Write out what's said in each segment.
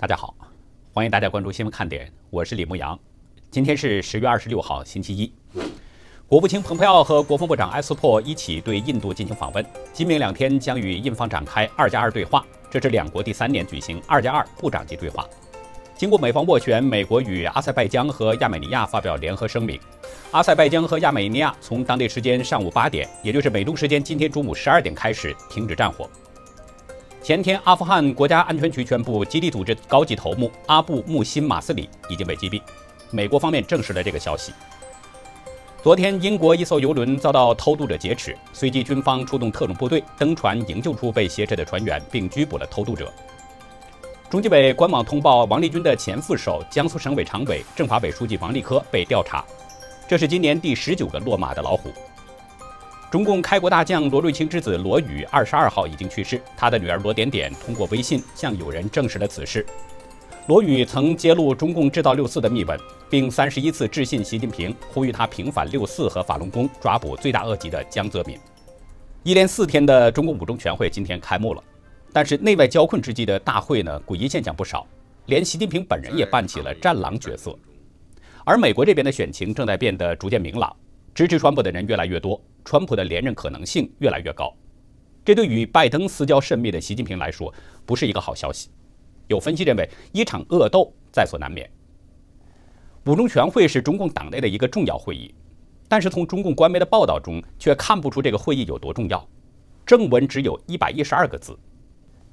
大家好，欢迎大家关注新闻看点，我是李牧阳。今天是十月二十六号，星期一。国务卿蓬佩奥和国防部长埃斯珀一起对印度进行访问，今明两天将与印方展开“二加二”对话，这是两国第三年举行“二加二”部长级对话。经过美方斡旋，美国与阿塞拜疆和亚美尼亚发表联合声明。阿塞拜疆和亚美尼亚从当地时间上午八点，也就是美东时间今天中午十二点开始停止战火。前天，阿富汗国家安全局宣布，基地组织高级头目阿布穆辛马斯里已经被击毙。美国方面证实了这个消息。昨天，英国一艘游轮遭到偷渡者劫持，随即军方出动特种部队登船营救出被挟持的船员，并拘捕了偷渡者。中纪委官网通报，王立军的前副手、江苏省委常委、政法委书记王立科被调查，这是今年第十九个落马的老虎。中共开国大将罗瑞卿之子罗宇二十二号已经去世，他的女儿罗点点通过微信向友人证实了此事。罗宇曾揭露中共制造六四的密文，并三十一次致信习近平，呼吁他平反六四和法轮功，抓捕罪大恶极的江泽民。一连四天的中共五中全会今天开幕了，但是内外交困之际的大会呢，诡异现象不少，连习近平本人也扮起了战狼角色。而美国这边的选情正在变得逐渐明朗，支持川普的人越来越多。川普的连任可能性越来越高，这对与拜登私交甚密的习近平来说不是一个好消息。有分析认为，一场恶斗在所难免。五中全会是中共党内的一个重要会议，但是从中共官媒的报道中却看不出这个会议有多重要。正文只有一百一十二个字。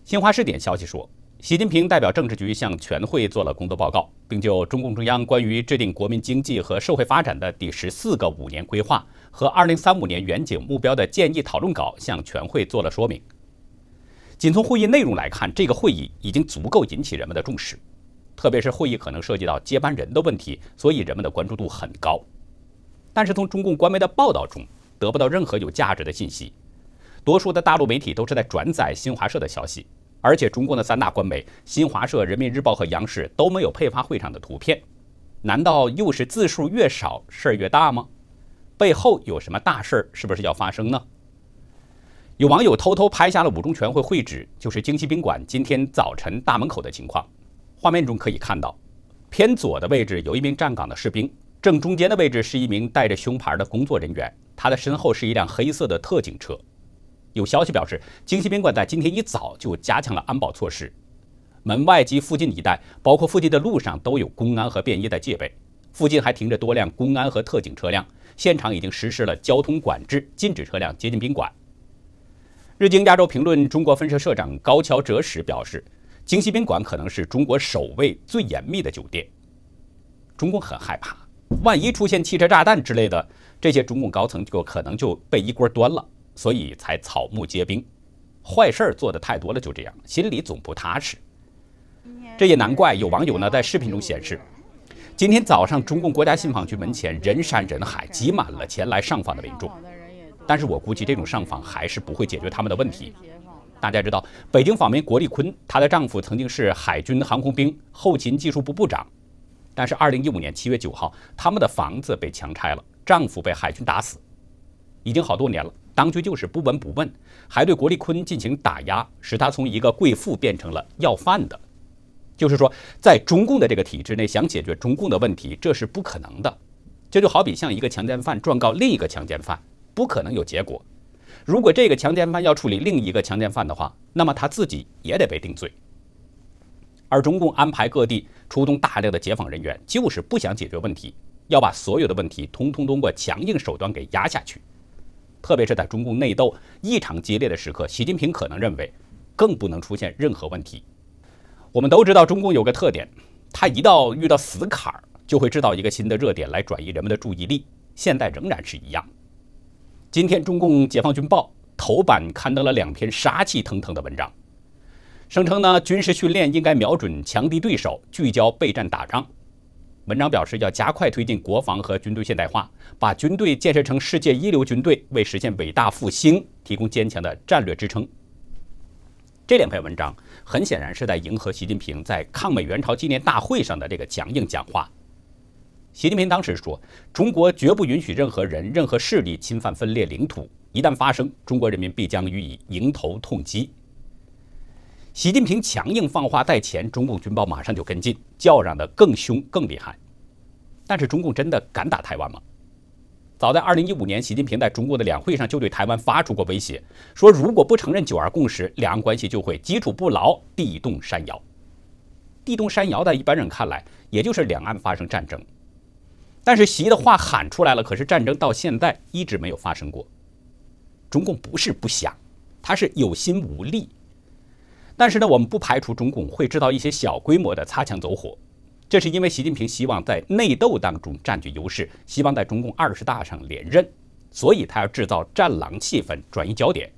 新华视点消息说。习近平代表政治局向全会做了工作报告，并就中共中央关于制定国民经济和社会发展的第十四个五年规划和二零三五年远景目标的建议讨论稿向全会做了说明。仅从会议内容来看，这个会议已经足够引起人们的重视，特别是会议可能涉及到接班人的问题，所以人们的关注度很高。但是从中共官媒的报道中得不到任何有价值的信息，多数的大陆媒体都是在转载新华社的消息。而且，中共的三大官媒新华社、人民日报和央视都没有配发会场的图片，难道又是字数越少事儿越大吗？背后有什么大事儿，是不是要发生呢？有网友偷偷拍下了五中全会会址，就是京西宾馆今天早晨大门口的情况。画面中可以看到，偏左的位置有一名站岗的士兵，正中间的位置是一名带着胸牌的工作人员，他的身后是一辆黑色的特警车。有消息表示，京西宾馆在今天一早就加强了安保措施，门外及附近一带，包括附近的路上都有公安和便衣在戒备。附近还停着多辆公安和特警车辆，现场已经实施了交通管制，禁止车辆接近宾馆。日经亚洲评论中国分社社长高桥哲史表示，京西宾馆可能是中国守卫最严密的酒店。中共很害怕，万一出现汽车炸弹之类的，这些中共高层就可能就被一锅端了。所以才草木皆兵，坏事儿做的太多了，就这样，心里总不踏实。这也难怪有网友呢在视频中显示，今天早上中共国家信访局门前人山人海，挤满了前来上访的民众。但是我估计这种上访还是不会解决他们的问题。大家知道，北京访民国立坤，她的丈夫曾经是海军航空兵后勤技术部部长，但是二零一五年七月九号，他们的房子被强拆了，丈夫被海军打死，已经好多年了。当局就是不闻不问，还对国立坤进行打压，使他从一个贵妇变成了要饭的。就是说，在中共的这个体制内，想解决中共的问题，这是不可能的。这就好比像一个强奸犯状告另一个强奸犯，不可能有结果。如果这个强奸犯要处理另一个强奸犯的话，那么他自己也得被定罪。而中共安排各地出动大量的解访人员，就是不想解决问题，要把所有的问题通通通过强硬手段给压下去。特别是在中共内斗异常激烈的时刻，习近平可能认为，更不能出现任何问题。我们都知道，中共有个特点，他一到遇到死坎儿，就会制造一个新的热点来转移人们的注意力。现在仍然是一样。今天，中共解放军报头版刊登了两篇杀气腾腾的文章，声称呢，军事训练应该瞄准强敌对手，聚焦备战打仗。文章表示，要加快推进国防和军队现代化，把军队建设成世界一流军队，为实现伟大复兴提供坚强的战略支撑。这两篇文章很显然是在迎合习近平在抗美援朝纪念大会上的这个强硬讲话。习近平当时说：“中国绝不允许任何人、任何势力侵犯分裂领土，一旦发生，中国人民必将予以迎头痛击。”习近平强硬放话在前，中共军报马上就跟进，叫嚷的更凶更厉害。但是中共真的敢打台湾吗？早在2015年，习近平在中国的两会上就对台湾发出过威胁，说如果不承认九二共识，两岸关系就会基础不牢，地动山摇。地动山摇，在一般人看来，也就是两岸发生战争。但是习的话喊出来了，可是战争到现在一直没有发生过。中共不是不想，他是有心无力。但是呢，我们不排除中共会制造一些小规模的擦枪走火，这是因为习近平希望在内斗当中占据优势，希望在中共二十大上连任，所以他要制造战狼气氛，转移焦点。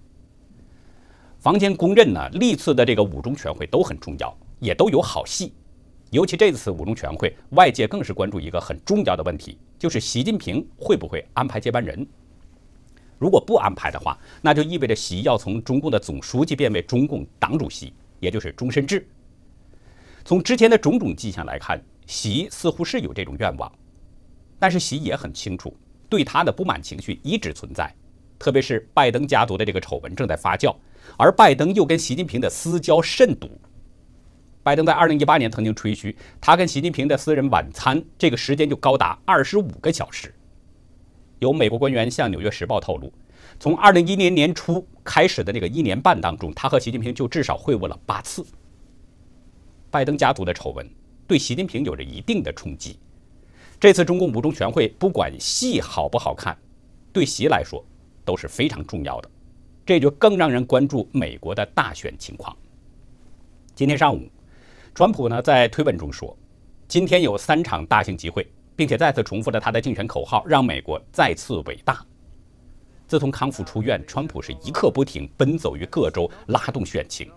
坊间公认呢，历次的这个五中全会都很重要。也都有好戏，尤其这次五中全会，外界更是关注一个很重要的问题，就是习近平会不会安排接班人。如果不安排的话，那就意味着习要从中共的总书记变为中共党主席，也就是终身制。从之前的种种迹象来看，习似乎是有这种愿望，但是习也很清楚，对他的不满情绪一直存在，特别是拜登家族的这个丑闻正在发酵，而拜登又跟习近平的私交甚笃。拜登在二零一八年曾经吹嘘，他跟习近平的私人晚餐这个时间就高达二十五个小时。有美国官员向《纽约时报》透露，从二零一零年初开始的这个一年半当中，他和习近平就至少会晤了八次。拜登家族的丑闻对习近平有着一定的冲击。这次中共五中全会，不管戏好不好看，对习来说都是非常重要的。这就更让人关注美国的大选情况。今天上午。川普呢在推文中说，今天有三场大型集会，并且再次重复了他的竞选口号，让美国再次伟大。自从康复出院，川普是一刻不停奔走于各州，拉动选情。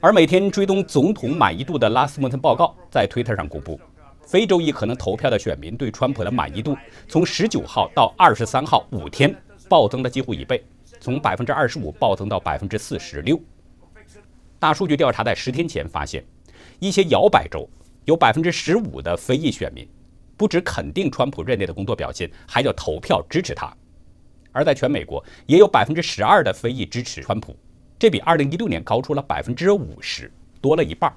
而每天追踪总统满意度的拉斯穆森报告在推特上公布，非洲裔可能投票的选民对川普的满意度，从十九号到二十三号五天暴增了几乎一倍，从百分之二十五暴增到百分之四十六。大数据调查在十天前发现。一些摇摆州有百分之十五的非裔选民，不止肯定川普任内的工作表现，还要投票支持他。而在全美国，也有百分之十二的非裔支持川普，这比二零一六年高出了百分之五十，多了一半。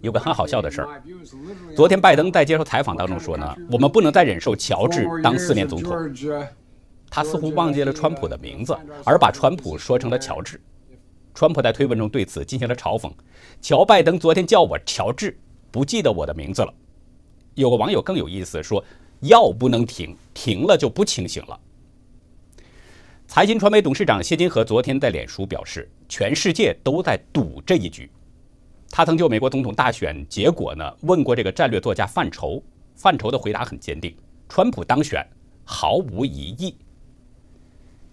有个很好笑的事儿，昨天拜登在接受采访当中说呢，我们不能再忍受乔治当四年总统。他似乎忘记了川普的名字，而把川普说成了乔治。川普在推文中对此进行了嘲讽：“乔拜登昨天叫我乔治，不记得我的名字了。”有个网友更有意思，说：“药不能停，停了就不清醒了。”财经传媒董事长谢金河昨天在脸书表示：“全世界都在赌这一局。”他曾就美国总统大选结果呢问过这个战略作家范畴，范畴的回答很坚定：“川普当选毫无疑义。”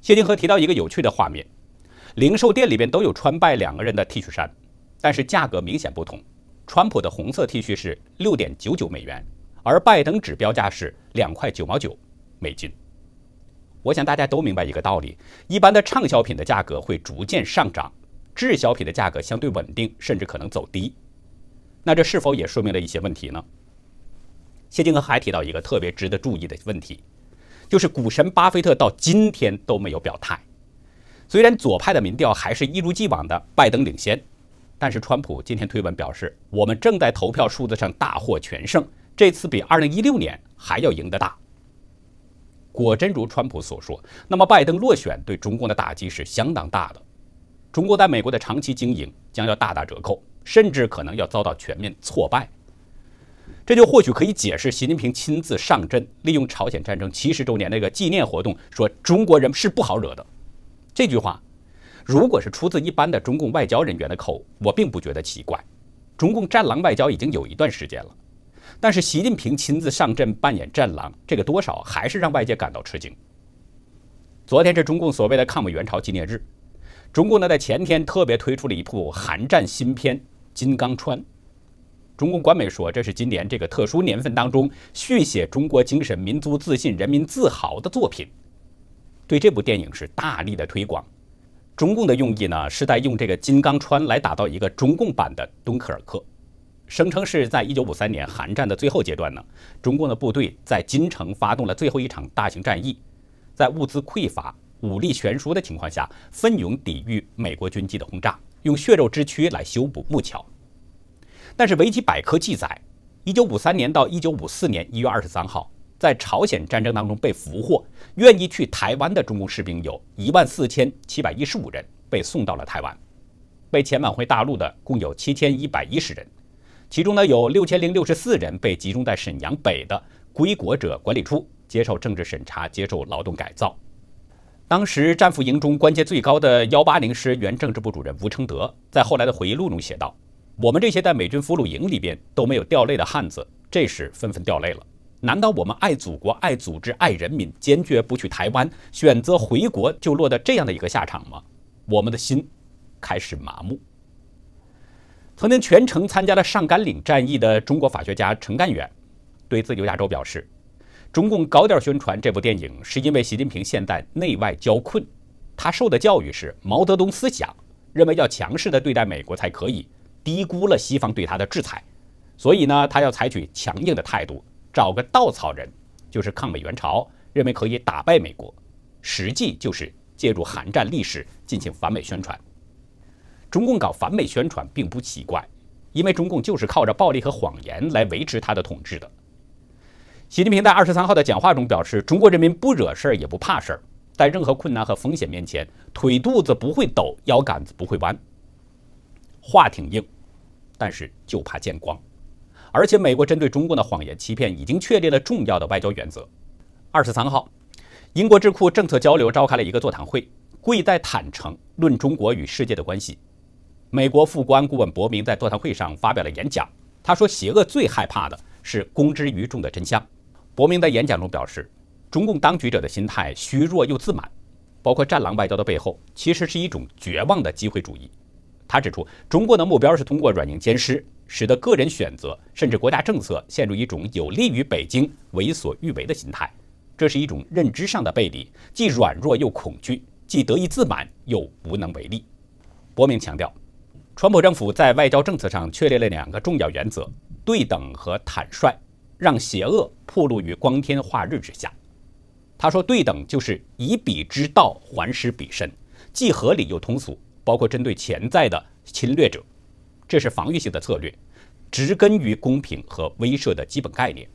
谢金河提到一个有趣的画面。零售店里边都有川拜两个人的 T 恤衫，但是价格明显不同。川普的红色 T 恤是六点九九美元，而拜登指标价是两块九毛九美金。我想大家都明白一个道理：一般的畅销品的价格会逐渐上涨，滞销品的价格相对稳定，甚至可能走低。那这是否也说明了一些问题呢？谢金河还提到一个特别值得注意的问题，就是股神巴菲特到今天都没有表态。虽然左派的民调还是一如既往的拜登领先，但是川普今天推文表示，我们正在投票数字上大获全胜，这次比2016年还要赢得大。果真如川普所说，那么拜登落选对中共的打击是相当大的，中国在美国的长期经营将要大打折扣，甚至可能要遭到全面挫败。这就或许可以解释习近平亲自上阵，利用朝鲜战争七十周年那个纪念活动，说中国人是不好惹的。这句话，如果是出自一般的中共外交人员的口，我并不觉得奇怪。中共战狼外交已经有一段时间了，但是习近平亲自上阵扮演战狼，这个多少还是让外界感到吃惊。昨天是中共所谓的抗美援朝纪念日，中共呢在前天特别推出了一部韩战新片《金刚川》，中共官媒说这是今年这个特殊年份当中续写中国精神、民族自信、人民自豪的作品。对这部电影是大力的推广，中共的用意呢是在用这个金刚川来打造一个中共版的敦刻尔克，声称是在一九五三年韩战的最后阶段呢，中共的部队在金城发动了最后一场大型战役，在物资匮乏、武力悬殊的情况下，奋勇抵御美国军机的轰炸，用血肉之躯来修补木桥。但是维基百科记载，一九五三年到一九五四年一月二十三号，在朝鲜战争当中被俘获、愿意去台湾的中共士兵有一万四千七百一十五人，被送到了台湾。被遣返回大陆的共有七千一百一十人，其中呢有六千零六十四人被集中在沈阳北的归国者管理处接受政治审查、接受劳动改造。当时战俘营中官阶最高的幺八零师原政治部主任吴承德在后来的回忆录中写道：“我们这些在美军俘虏营里边都没有掉泪的汉子，这时纷纷掉泪了。难道我们爱祖国、爱组织、爱人民，坚决不去台湾，选择回国，就落得这样的一个下场吗？我们的心。”开始麻木。曾经全程参加了上甘岭战役的中国法学家陈干远，对自由亚洲表示：“中共高调宣传这部电影，是因为习近平现在内外交困，他受的教育是毛泽东思想，认为要强势的对待美国才可以，低估了西方对他的制裁，所以呢，他要采取强硬的态度，找个稻草人，就是抗美援朝，认为可以打败美国，实际就是借助韩战历史进行反美宣传。”中共搞反美宣传并不奇怪，因为中共就是靠着暴力和谎言来维持他的统治的。习近平在二十三号的讲话中表示，中国人民不惹事儿也不怕事儿，在任何困难和风险面前，腿肚子不会抖，腰杆子不会弯。话挺硬，但是就怕见光。而且，美国针对中共的谎言欺骗已经确立了重要的外交原则。二十三号，英国智库政策交流召开了一个座谈会，贵在坦诚，论中国与世界的关系。美国副国安顾问伯明在座谈会上发表了演讲。他说：“邪恶最害怕的是公之于众的真相。”伯明在演讲中表示，中共当局者的心态虚弱又自满，包括“战狼外交”的背后，其实是一种绝望的机会主义。他指出，中国的目标是通过软硬兼施，使得个人选择甚至国家政策陷入一种有利于北京为所欲为的心态。这是一种认知上的背离，既软弱又恐惧，既得意自满又无能为力。伯明强调。川普政府在外交政策上确立了两个重要原则：对等和坦率，让邪恶暴露于光天化日之下。他说，对等就是以彼之道还施彼身，既合理又通俗，包括针对潜在的侵略者，这是防御性的策略，植根于公平和威慑的基本概念。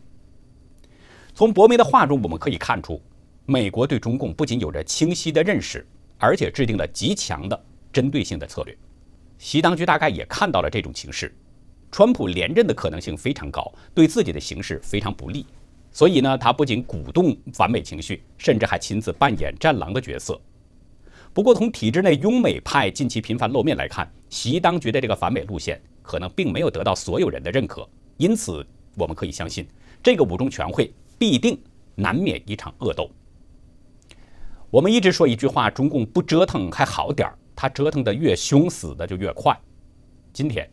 从伯明的话中，我们可以看出，美国对中共不仅有着清晰的认识，而且制定了极强的针对性的策略。习当局大概也看到了这种形势，川普连任的可能性非常高，对自己的形势非常不利，所以呢，他不仅鼓动反美情绪，甚至还亲自扮演战狼的角色。不过，从体制内拥美派近期频繁露面来看，习当局的这个反美路线可能并没有得到所有人的认可，因此我们可以相信，这个五中全会必定难免一场恶斗。我们一直说一句话：中共不折腾还好点儿。他折腾的越凶，死的就越快。今天，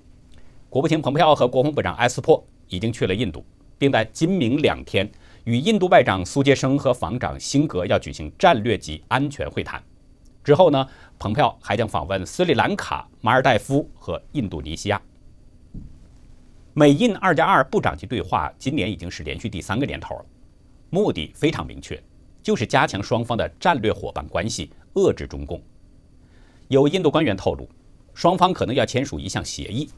国务卿蓬佩奥和国防部长埃斯珀已经去了印度，并在今明两天与印度外长苏杰生和防长辛格要举行战略级安全会谈。之后呢，蓬佩奥还将访问斯里兰卡、马尔代夫和印度尼西亚。美印二加二部长级对话今年已经是连续第三个年头了，目的非常明确，就是加强双方的战略伙伴关系，遏制中共。有印度官员透露，双方可能要签署一项协议。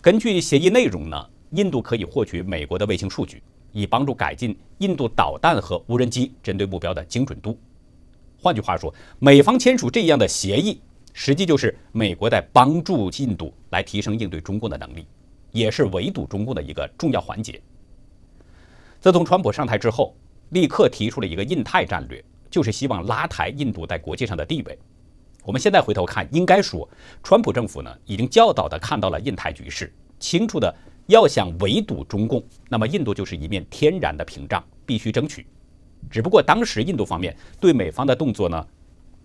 根据协议内容呢，印度可以获取美国的卫星数据，以帮助改进印度导弹和无人机针对目标的精准度。换句话说，美方签署这样的协议，实际就是美国在帮助印度来提升应对中共的能力，也是围堵中共的一个重要环节。自从川普上台之后，立刻提出了一个印太战略，就是希望拉抬印度在国际上的地位。我们现在回头看，应该说，川普政府呢已经较早的看到了印太局势，清楚的要想围堵中共，那么印度就是一面天然的屏障，必须争取。只不过当时印度方面对美方的动作呢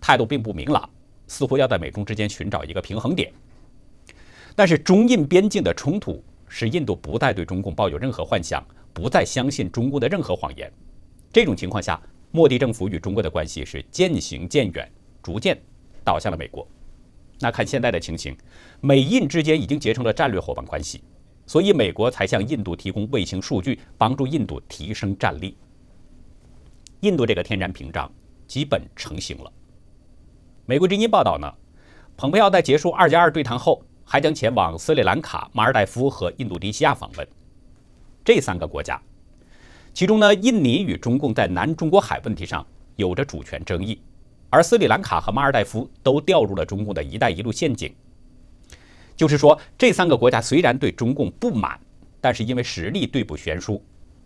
态度并不明朗，似乎要在美中之间寻找一个平衡点。但是中印边境的冲突使印度不再对中共抱有任何幻想，不再相信中共的任何谎言。这种情况下，莫迪政府与中国的关系是渐行渐远，逐渐。倒向了美国。那看现在的情形，美印之间已经结成了战略伙伴关系，所以美国才向印度提供卫星数据，帮助印度提升战力。印度这个天然屏障基本成型了。美国之音报道呢，蓬佩奥在结束二加二对谈后，还将前往斯里兰卡、马尔代夫和印度尼西亚访问。这三个国家，其中呢，印尼与中共在南中国海问题上有着主权争议，而斯里兰卡和马尔代夫都掉入了中共的一带一路陷阱。就是说，这三个国家虽然对中共不满，但是因为实力对簿悬殊，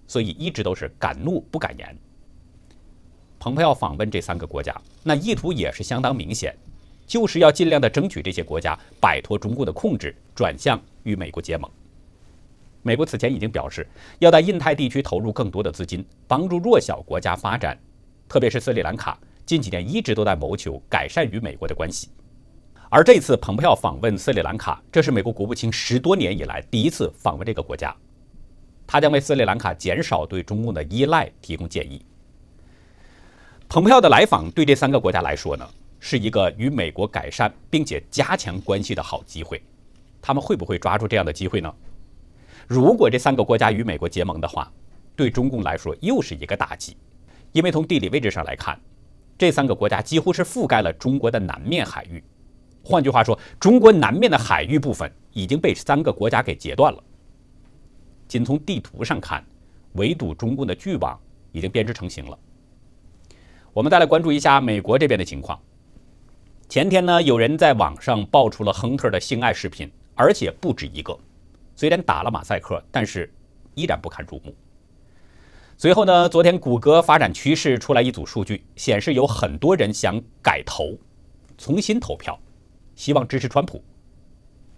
所以一直都是敢怒不敢言。蓬佩奥访问这三个国家，那意图也是相当明显，就是要尽量的争取这些国家摆脱中共的控制，转向与美国结盟。美国此前已经表示，要在印太地区投入更多的资金，帮助弱小国家发展，特别是斯里兰卡，近几年一直都在谋求改善与美国的关系。而这次蓬佩奥访问斯里兰卡，这是美国国务卿十多年以来第一次访问这个国家，他将为斯里兰卡减少对中共的依赖提供建议。蓬佩奥的来访对这三个国家来说呢，是一个与美国改善并且加强关系的好机会。他们会不会抓住这样的机会呢？如果这三个国家与美国结盟的话，对中共来说又是一个打击，因为从地理位置上来看，这三个国家几乎是覆盖了中国的南面海域。换句话说，中国南面的海域部分已经被三个国家给截断了。仅从地图上看，围堵中共的巨网已经编织成型了。我们再来关注一下美国这边的情况。前天呢，有人在网上爆出了亨特的性爱视频，而且不止一个。虽然打了马赛克，但是依然不堪入目。随后呢，昨天谷歌发展趋势出来一组数据，显示有很多人想改投，重新投票。希望支持川普，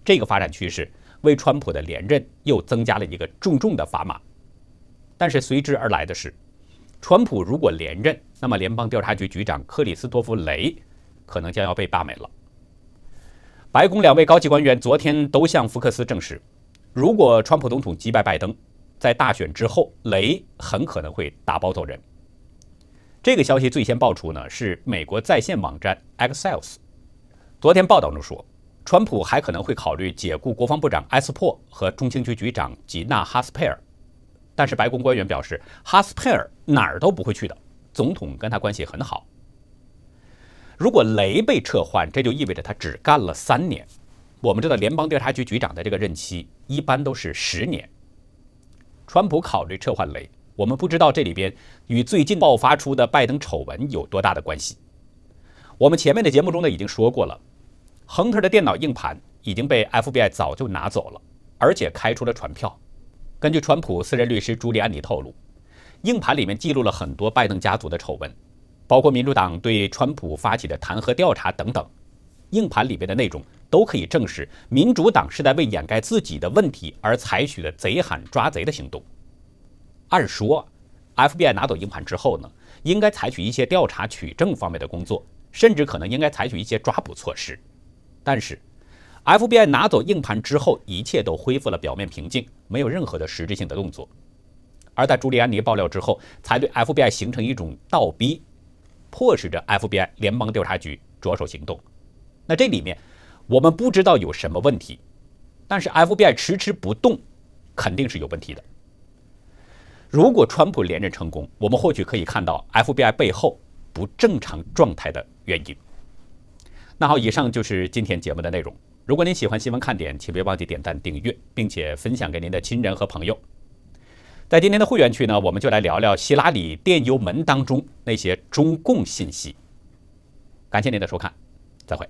这个发展趋势为川普的连任又增加了一个重重的砝码。但是随之而来的是，川普如果连任，那么联邦调查局局长克里斯托弗·雷可能将要被罢免了。白宫两位高级官员昨天都向福克斯证实，如果川普总统击败拜登，在大选之后，雷很可能会打包走人。这个消息最先爆出呢，是美国在线网站 Axios。昨天报道中说，川普还可能会考虑解雇国防部长埃斯珀和中情局局长吉娜·哈斯佩尔，但是白宫官员表示，哈斯佩尔哪儿都不会去的，总统跟他关系很好。如果雷被撤换，这就意味着他只干了三年。我们知道，联邦调查局局长的这个任期一般都是十年。川普考虑撤换雷，我们不知道这里边与最近爆发出的拜登丑闻有多大的关系。我们前面的节目中呢已经说过了，亨特的电脑硬盘已经被 FBI 早就拿走了，而且开出了传票。根据川普私人律师朱利安尼透露，硬盘里面记录了很多拜登家族的丑闻，包括民主党对川普发起的弹劾调查等等。硬盘里面的内容都可以证实，民主党是在为掩盖自己的问题而采取的贼喊抓贼的行动。按说，FBI 拿走硬盘之后呢，应该采取一些调查取证方面的工作。甚至可能应该采取一些抓捕措施，但是 FBI 拿走硬盘之后，一切都恢复了表面平静，没有任何的实质性的动作。而在朱利安尼爆料之后，才对 FBI 形成一种倒逼，迫使着 FBI 联邦调查局着手行动。那这里面我们不知道有什么问题，但是 FBI 迟迟不动，肯定是有问题的。如果川普连任成功，我们或许可以看到 FBI 背后不正常状态的。原因。那好，以上就是今天节目的内容。如果您喜欢新闻看点，请别忘记点赞、订阅，并且分享给您的亲人和朋友。在今天的会员区呢，我们就来聊聊希拉里电邮门当中那些中共信息。感谢您的收看，再会。